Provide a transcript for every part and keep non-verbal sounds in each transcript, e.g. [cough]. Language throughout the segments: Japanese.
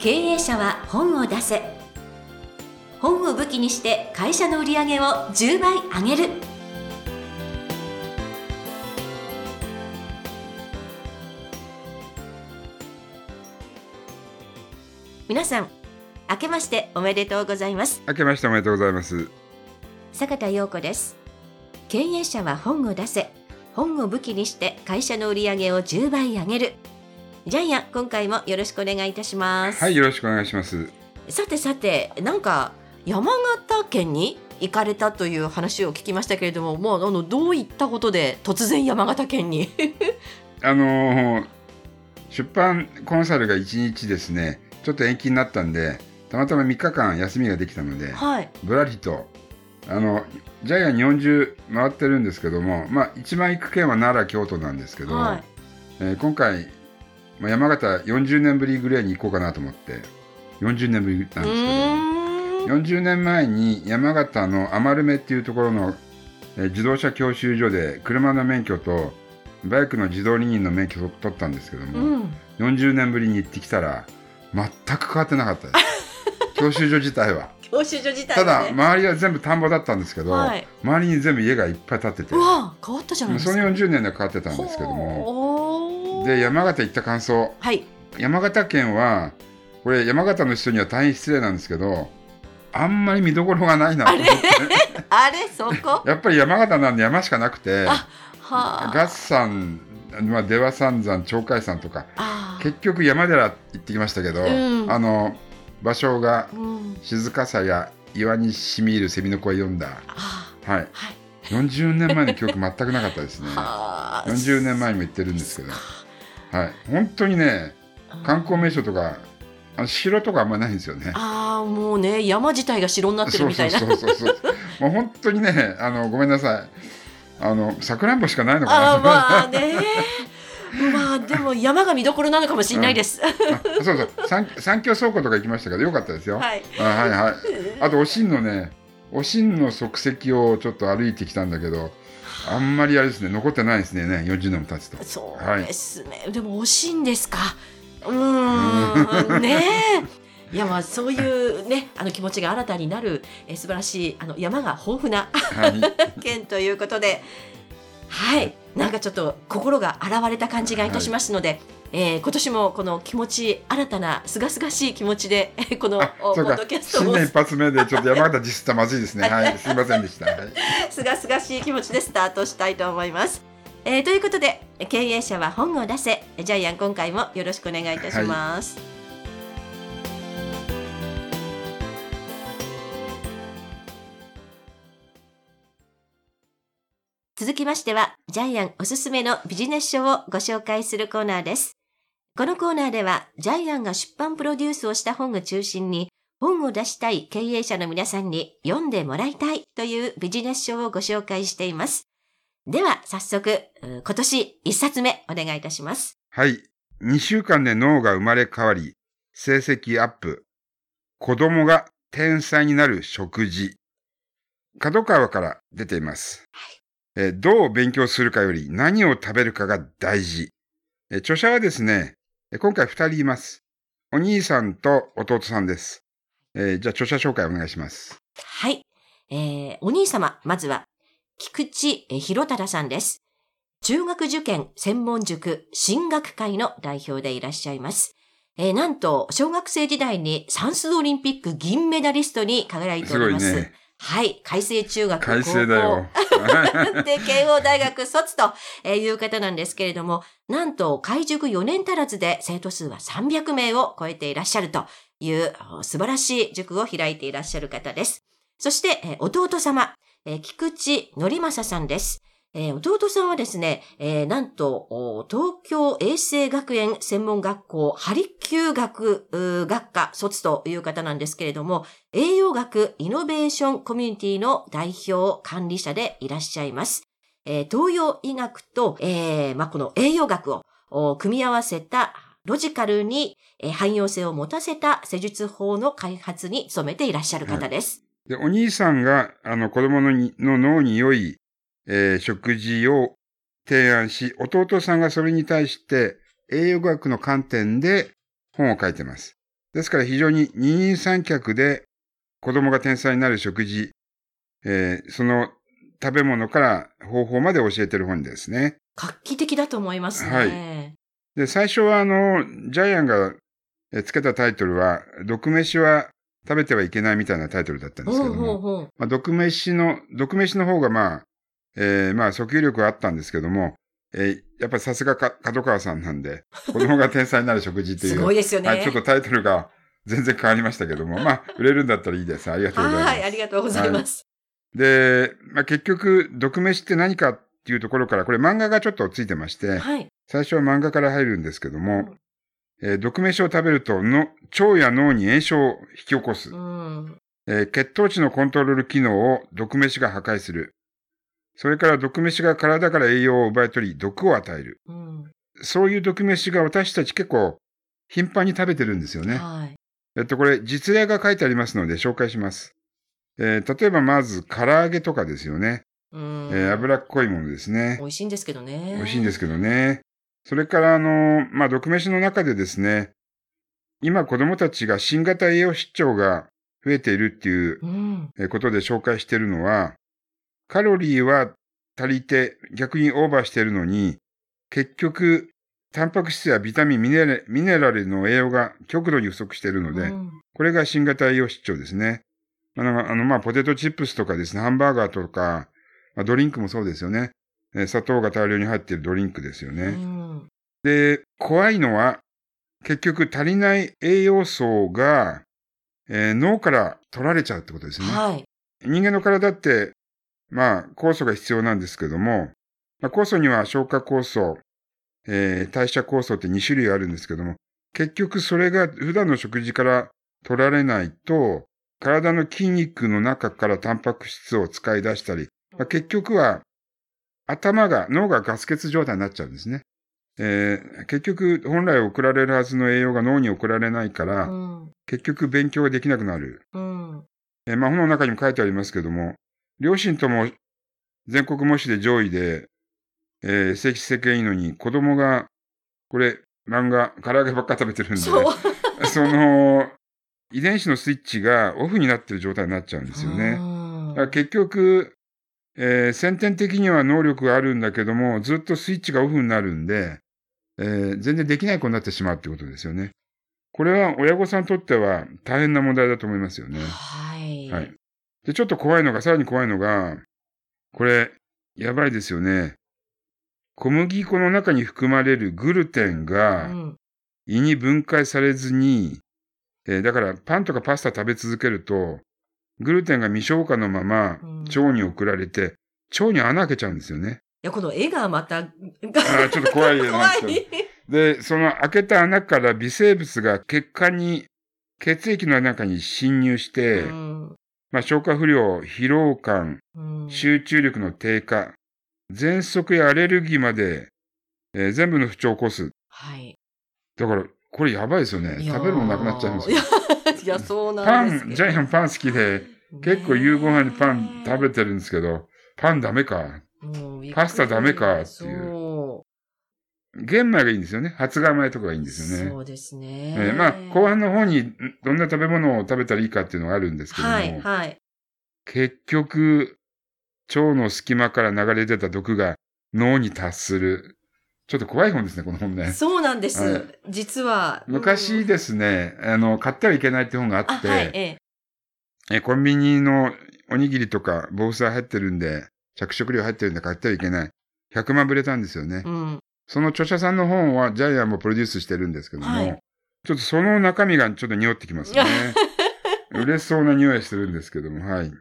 経営者は本を出せ。本を武器にして会社の売り上げを10倍上げる。皆さん明けましておめでとうございます。明けましておめでとうございます。坂田陽子です。経営者は本を出せ。本を武器にして会社の売り上げを10倍上げるジャイアン今回もよろしくお願いいたします。はい、よろしくお願いします。さてさてなんか山形県に行かれたという話を聞きましたけれどももうあのどういったことで突然山形県に？[laughs] あのー出版コンサルが1日ですね、ちょっと延期になったんで、たまたま3日間休みができたので、はい。ぶらりと、あの、ジャイアン日本中回ってるんですけども、まあ、一番行く県は奈良、京都なんですけど、はい。えー今回、まあ、山形40年ぶりぐらいに行こうかなと思って、40年ぶりなんですけうど、ーん。40年前に山形の余目っていうところの、えー自動車教習所で車の免許とバイクの自動二輪の免許を取ったんですけどうも、ん40年ぶりに行ってきたら全く変わってなかったです。[laughs] 教習所自体は。教習所自体ただ周りは全部田んぼだったんですけど、はい。周りに全部家がいっぱい建ってて。うわ変わったじゃないですか。その40年で変わってたんですけどもで山形行った感想。はい。山形県はこれ山形の人には大変失礼なんですけどあんまり見どころがないなと思って。あれ？[laughs] そこ？[laughs] やっぱり山形なんで山しかなくてあはあ。月山、まあ、出羽三山鳥海山とか結局山寺行ってきましたけど、うん。あの場所がうん。静かさや岩にしみ入る蝉の声読んだ、あはい、ーはい。40年前の記憶全くなかったですね。はあ。40年前にも行ってるんですけど、はい、本当にね観光名所とかあの城とかあんまないんですよね。ああもうね山自体が城になってるそうそみたいうなそうそうそう。[laughs] もう本当にねあのごめんなさい。あのさくらんぼしかないのかな。あーまあね。まあでも山が見どころなのかもしれないです、あそうそう。三三峡倉庫とか行きましたけどよかったですよ。はい。あはいはい。あとおしんのねおしんの足跡をちょっと歩いてきたんだけどあんまりあれですね残ってないですねね40年も経つと。そうですね、でも惜しいんですか。うーん。[laughs] ねえ。いやまあそういうねあの気持ちが新たになるえー素晴らしいあの山が豊富なはい。[laughs] 県ということではいなんかちょっと心が洗われた感じがいたしますので、えー今年もこの気持ち新たなすがすがしい気持ちでえー [laughs] このポッドキャスト新を年一発目でちょっと山形ディスったらまずいですね。はいすいませんでした。はい。すがすがしい気持ちでスタートしたいと思います。えーということで経営者は本を出せジャイアン今回もよろしくお願いいたします。続きましてはジャイアンおすすめのビジネス書をご紹介するコーナーです。このコーナーではジャイアンが出版プロデュースをした本を中心に本を出したい経営者の皆さんに読んでもらいたいというビジネス書をご紹介しています。では早速、今年一冊目お願いいたします。はい。2週間で脳が生まれ変わり、成績アップ。子供が天才になる食事。角川から出ています。えーどう勉強するかより何を食べるかが大事。えー著者はですね、えー今回2人います。お兄さんと弟さんです。えーじゃあ著者紹介お願いします。はい。えー、お兄様、まずは、菊池えー博忠さんです。中学受験専門塾進学会の代表でいらっしゃいます。えーなんと、小学生時代に算数オリンピック銀メダリストに輝いてすおります。ごいね。はい。海星中学改正だよ。高校で、慶応大学卒とえーいう方なんですけれども、なんと、開塾4年足らずで生徒数は300名を超えていらっしゃるというお素晴らしい塾を開いていらっしゃる方です。そして、えー弟様、えー菊池則正さんです。えー弟さんはですね、えーなんと、東京衛生学園専門学校、ハリキ学学科卒という方なんですけれども、栄養学イノベーションコミュニティの代表管理者でいらっしゃいます。えー東洋医学と、えーまあ、この栄養学を組み合わせたロジカルに、えー汎用性を持たせた施術法の開発に努めていらっしゃる方です。で、お兄さんが、あの、子供のの脳に良い、えー食事を提案し、弟さんがそれに対して、栄養学の観点で本を書いてます。ですから非常に二人三脚で子供が天才になる食事、えーその食べ物から方法まで教えてる本ですね。画期的だと思いますね。はいで、最初はあの、ジャイアンがえーつけたタイトルは、毒飯は食べてはいけないみたいなタイトルだったんですけほうほうども、ほう。まあ、毒飯の、毒飯の方がまあ、えーまあ、訴求力はあったんですけども、えーやっぱりさすがか角川さんなんで、[laughs] 子供が天才になる食事っていう。すごいですよね。はい、ちょっとタイトルが全然変わりましたけども、[laughs] まあ、売れるんだったらいいです。ありがとうございます。はい、ありがとうございます。で、まあ、結局、毒飯って何かっていうところから、これ漫画がちょっとついてまして、はい。最初は漫画から入るんですけども、えー毒飯を食べるとの、腸や脳に炎症を引き起こすう。ん。えー血糖値のコントロール機能を毒飯が破壊する。それから毒飯が体から栄養を奪い取り、毒を与える。うん。そういう毒飯が私たち結構頻繁に食べてるんですよね。はい。えっと、これ実例が書いてありますので紹介します。えー例えばまず唐揚げとかですよね。うん。えー脂っこいものですね美。味しいんですけどね。美味しいんですけどね。それから、あの、まあ、毒飯の中でですね、今子供たちが新型栄養失調が増えているっていううん。えーことで紹介しているのは、カロリーは足りて逆にオーバーしているのに、結局、タンパク質やビタミン、ミネネラルの栄養が極度に不足しているので、うんこれが新型栄養失調ですね。あの、あのまあ、ポテトチップスとかですね、ハンバーガーとか、まあ、ドリンクもそうですよね。えー砂糖が大量に入っているドリンクですよね。うん。で、怖いのは、結局足りない栄養素が、えー脳から取られちゃうってことですね。はい。人間の体って、まあ、酵素が必要なんですけども、まあ、酵素には消化酵素、えー代謝酵素って2種類あるんですけども、結局それが普段の食事から取られないと、体の筋肉の中からタンパク質を使い出したり、まあ、結局は頭が、脳がガス欠状態になっちゃうんですね。えー結局、本来送られるはずの栄養が脳に送られないから、うん。結局勉強ができなくなる。うん。えーまあ、本の中にも書いてありますけども、両親とも全国模試で上位で、えー、成績いいのに、子供が、これ、漫画、唐揚げばっか食べてるんで、そう。[laughs] その、遺伝子のスイッチがオフになってる状態になっちゃうんですよね。うんだから結局、えー先天的には能力があるんだけども、ずっとスイッチがオフになるんで、えー全然できない子になってしまうってことですよね。これは親御さんにとっては大変な問題だと思いますよね。はい。はい。で、ちょっと怖いのが、さらに怖いのが、これ、やばいですよね。小麦粉の中に含まれるグルテンうがん。胃に分解されずに、えーだからパンとかパスタ食べ続けると、グルテンが未消化のままうん腸に送られて、腸に穴開けちゃうんですよね。いや、この絵がまた、あーちょっと怖い絵なん怖ですけ。[laughs] で、その開けた穴から微生物が血管に、血液の中に侵入して、うんまあ、消化不良、疲労感、うん集中力の低下、喘息やアレルギーまで、えー全部の不調を起こす。はい。だから、これやばいですよね。食べるもんなくなっちゃいますよ。いや、そうなパんですけど。ン、ジャイアンパン好きで、結構夕ご飯にパン食べてるんですけど、パンダメか。パスタダメかっていうそ玄米がいいんですよね。発芽米とかがいいんうですよね。そうですね。えーまあ、後半の方にんどんな食べ物を食べたらいいかっていうのがあるんですけども、はい、はい。結局、腸の隙間から流れ出た毒が脳に達する。ちょっと怖い本ですね、この本ね。そうなんです。はい実は。昔ですね、あの、買ってはいけないって本がああ、って、はい、ええ。えコンビニのおにぎりとか防災入ってるんで、着色料入ってるんで買ってはいけない。100万ぶれたんですよね。うん。その著者さんの本はジャイアンもプロデュースしてるんですけども、はいちょっとその中身がちょっと匂ってきますね。[laughs] 嬉しそうな匂いはしてるんですけども、はい。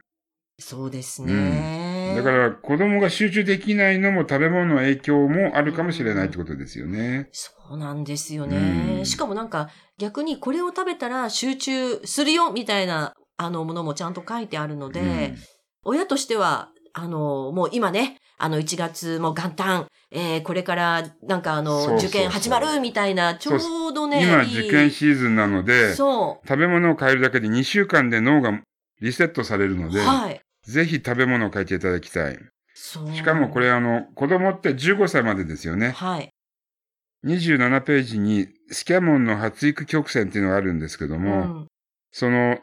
そうですね。だから子供が集中できないのも食べ物の影響もあるかもしれないってことですよね。そうなんですようね。んしかもなんか逆にこれを食べたら集中するよみたいなあのものもちゃんと書いてあるので、親としては、あの、もう今ね、あの1月も元旦、えーこれからなんかあの、受験始まるみたいな、ちょうどうんね、今受験シーズンなので、そ食べ物を変えるだけで2週間で脳がリセットされるのう。で、はい。ぜひ食べ物を変えていただきたい。そうしかもこれあの、子供って15歳までですよね。はい。27ページにスキャモンの発育曲線っていうのがあるんですけどうも、ん。その、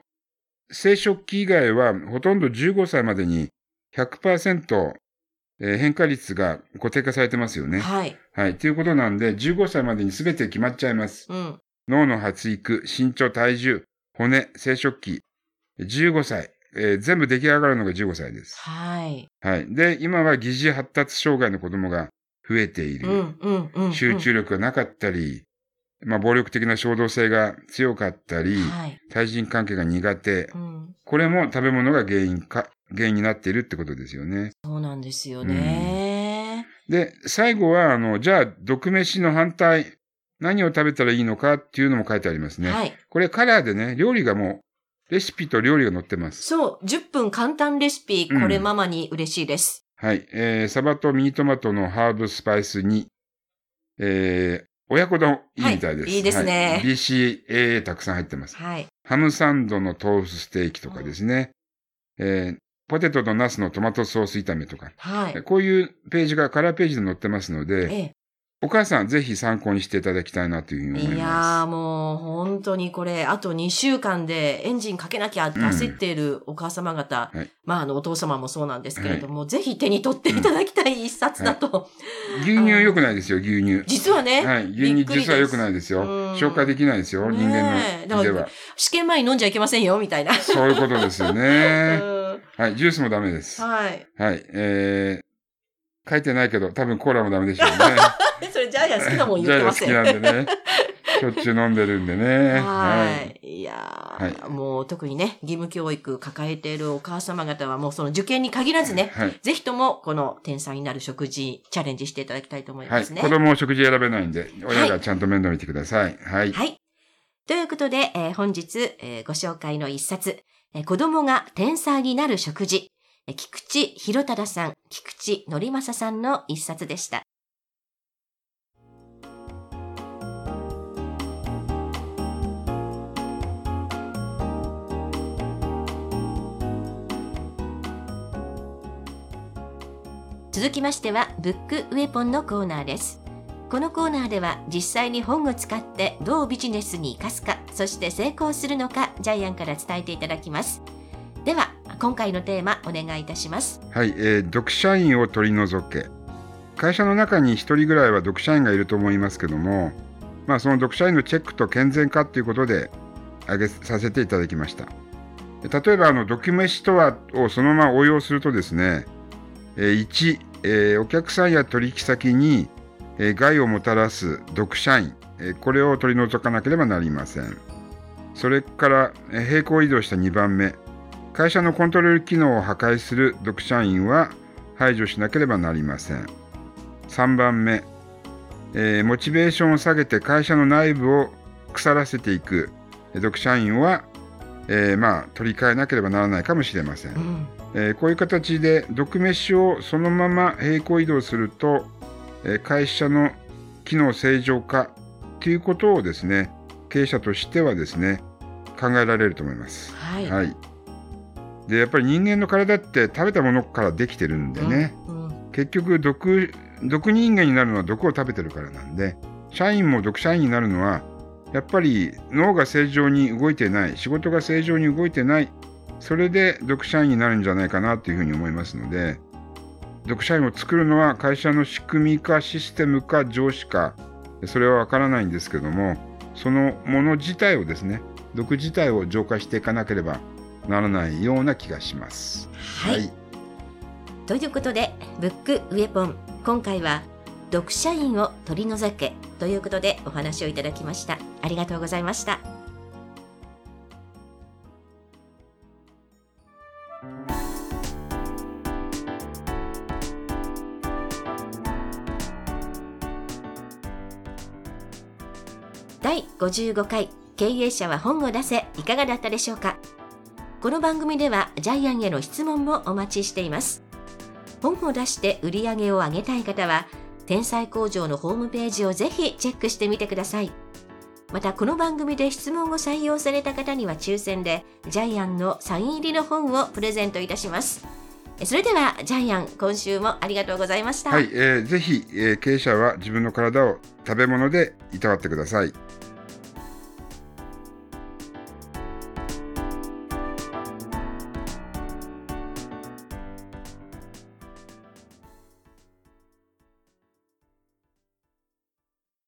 生殖期以外はほとんど15歳までに100%、えー変化率が固定化されてますよね。はい。はい。ということなんで、15歳までに全て決まっちゃいます。うん。脳の発育、身長、体重、骨、生殖期、15歳、えー全部出来上がるのが15歳です。はい。はい。で、今は疑似発達障害の子供が増えている。うん、うん、うん。集中力がなかったり、まあ、暴力的な衝動性が強かったり、はい。対人関係が苦手う。ん。これも食べ物が原因か、原因になっているってことですよね。そうなんですよね。で、最後は、あの、じゃあ、毒飯の反対、何を食べたらいいのかっていうのも書いてありますね。はい。これカラーでね、料理がもう、レシピと料理が載ってます。そう、10分簡単レシピ、うんこれママに嬉しいです。はい。えー、サバとミニトマトのハーブスパイスに、えー、親子丼いいみたいです。はいいいですねはい BCAA たくさん入ってます。はい。ハムサンドの豆腐ステーキとかですね。えー、ポテトとナスのトマトソース炒めとか。はい。こういうページがカラーページで載ってますので、えお母さんぜひ参考にしていただきたいなというふうにえ。思いいやーまもう本当にこれ、あと2週間でエンジンかけなきゃって焦っているお母様方、はいまああのお父様もそうなんですけれども、ぜひ手に取っていただきたい一冊だと。す。牛乳良くないですよ、牛乳。実はね、はい。牛乳実は良くないですよ。うん消化できないですよ、人間だからの胃では。試験前に飲んじゃいけませんよ、みたいな。そういうことですよね。[laughs] うんはい。ジュースもダメです。はい。はい。えー、書いてないけど、多分コーラもダメでしょうね。[laughs] それジャイアン好きなもんジ言ってません。ャイアン好きなんでね。[laughs] しょっちゅう飲んでるんでね。はい。いやー、はもう特にね、義務教育抱えているお母様方はもうその受験に限らずね、はい。ぜひともこの天才になる食事チャレンジしていただきたいと思いはい。ますね。子供を食事選べないんで、親がちゃんと面倒見てください。はい。はい。ということで、えー本日、えーご紹介の一冊、えー子供が天才になる食事、菊池博忠さん、菊池則正さんの一冊でした。続きましては、ブックウェポンのコーナーです。このコーナーでは実際に本を使ってどうビジネスに生かすか、そして成功するのか、ジャイアンから伝えていただきます。では、今回のテーマお願いいたします。はい。えー、読者員を取り除け。会社の中に一人ぐらいは読者員がいると思いますけども、まあその読者員のチェックと健全化ということで挙げさせていただきました。例えばあのドキュメシとはをそのまま応用するとですね、1、えーお客さんや取引先に、えー害をもたらす読者員、えーこれを取り除かなければなりません。それから、えー平行移動した2番目、会社のコントロール機能を破壊する読者員は排除しなければなりません。3番目、えーモチベーションを下げて会社の内部を腐らせていくえー読者員は、えーまあ、取り替えなければならないかもしれません。うん。えーこういう形で読飯をそのまま平行移動すると、えー会社の機能正常化ということをですね経営者としてはですね考えられると思います。はい。はい、でやっぱり人間の体って食べたものからできてるんでね、うん。結局毒毒人間になるのは毒を食べてるからなんで社員も読社員になるのはやっぱり脳が正常に動いてない仕事が正常に動いてないそれで読社員になるんじゃないかなというふうに思いますので読社員を作るのは会社の仕組みかシステムか上司かそれはわからないんですけどもそのもの自体をですね毒自体を浄化していかなければならないような気がします。はい。ということで、ブックウェポン、今回は、読者員を取り除けということでお話をいただきました。ありがとうございました。55回経営者は本を出せいかがだったでしょうか？この番組ではジャイアンへの質問もお待ちしています本を出して売り上げを上げたい方は天才工場のホームページをぜひチェックしてみてくださいまたこの番組で質問を採用された方には抽選でジャイアンのサイン入りの本をプレゼントいたしますそれではジャイアン今週もありがとうございました。はい、えーぜひ、えー経営者は自分の体を食べ物でいたわってください。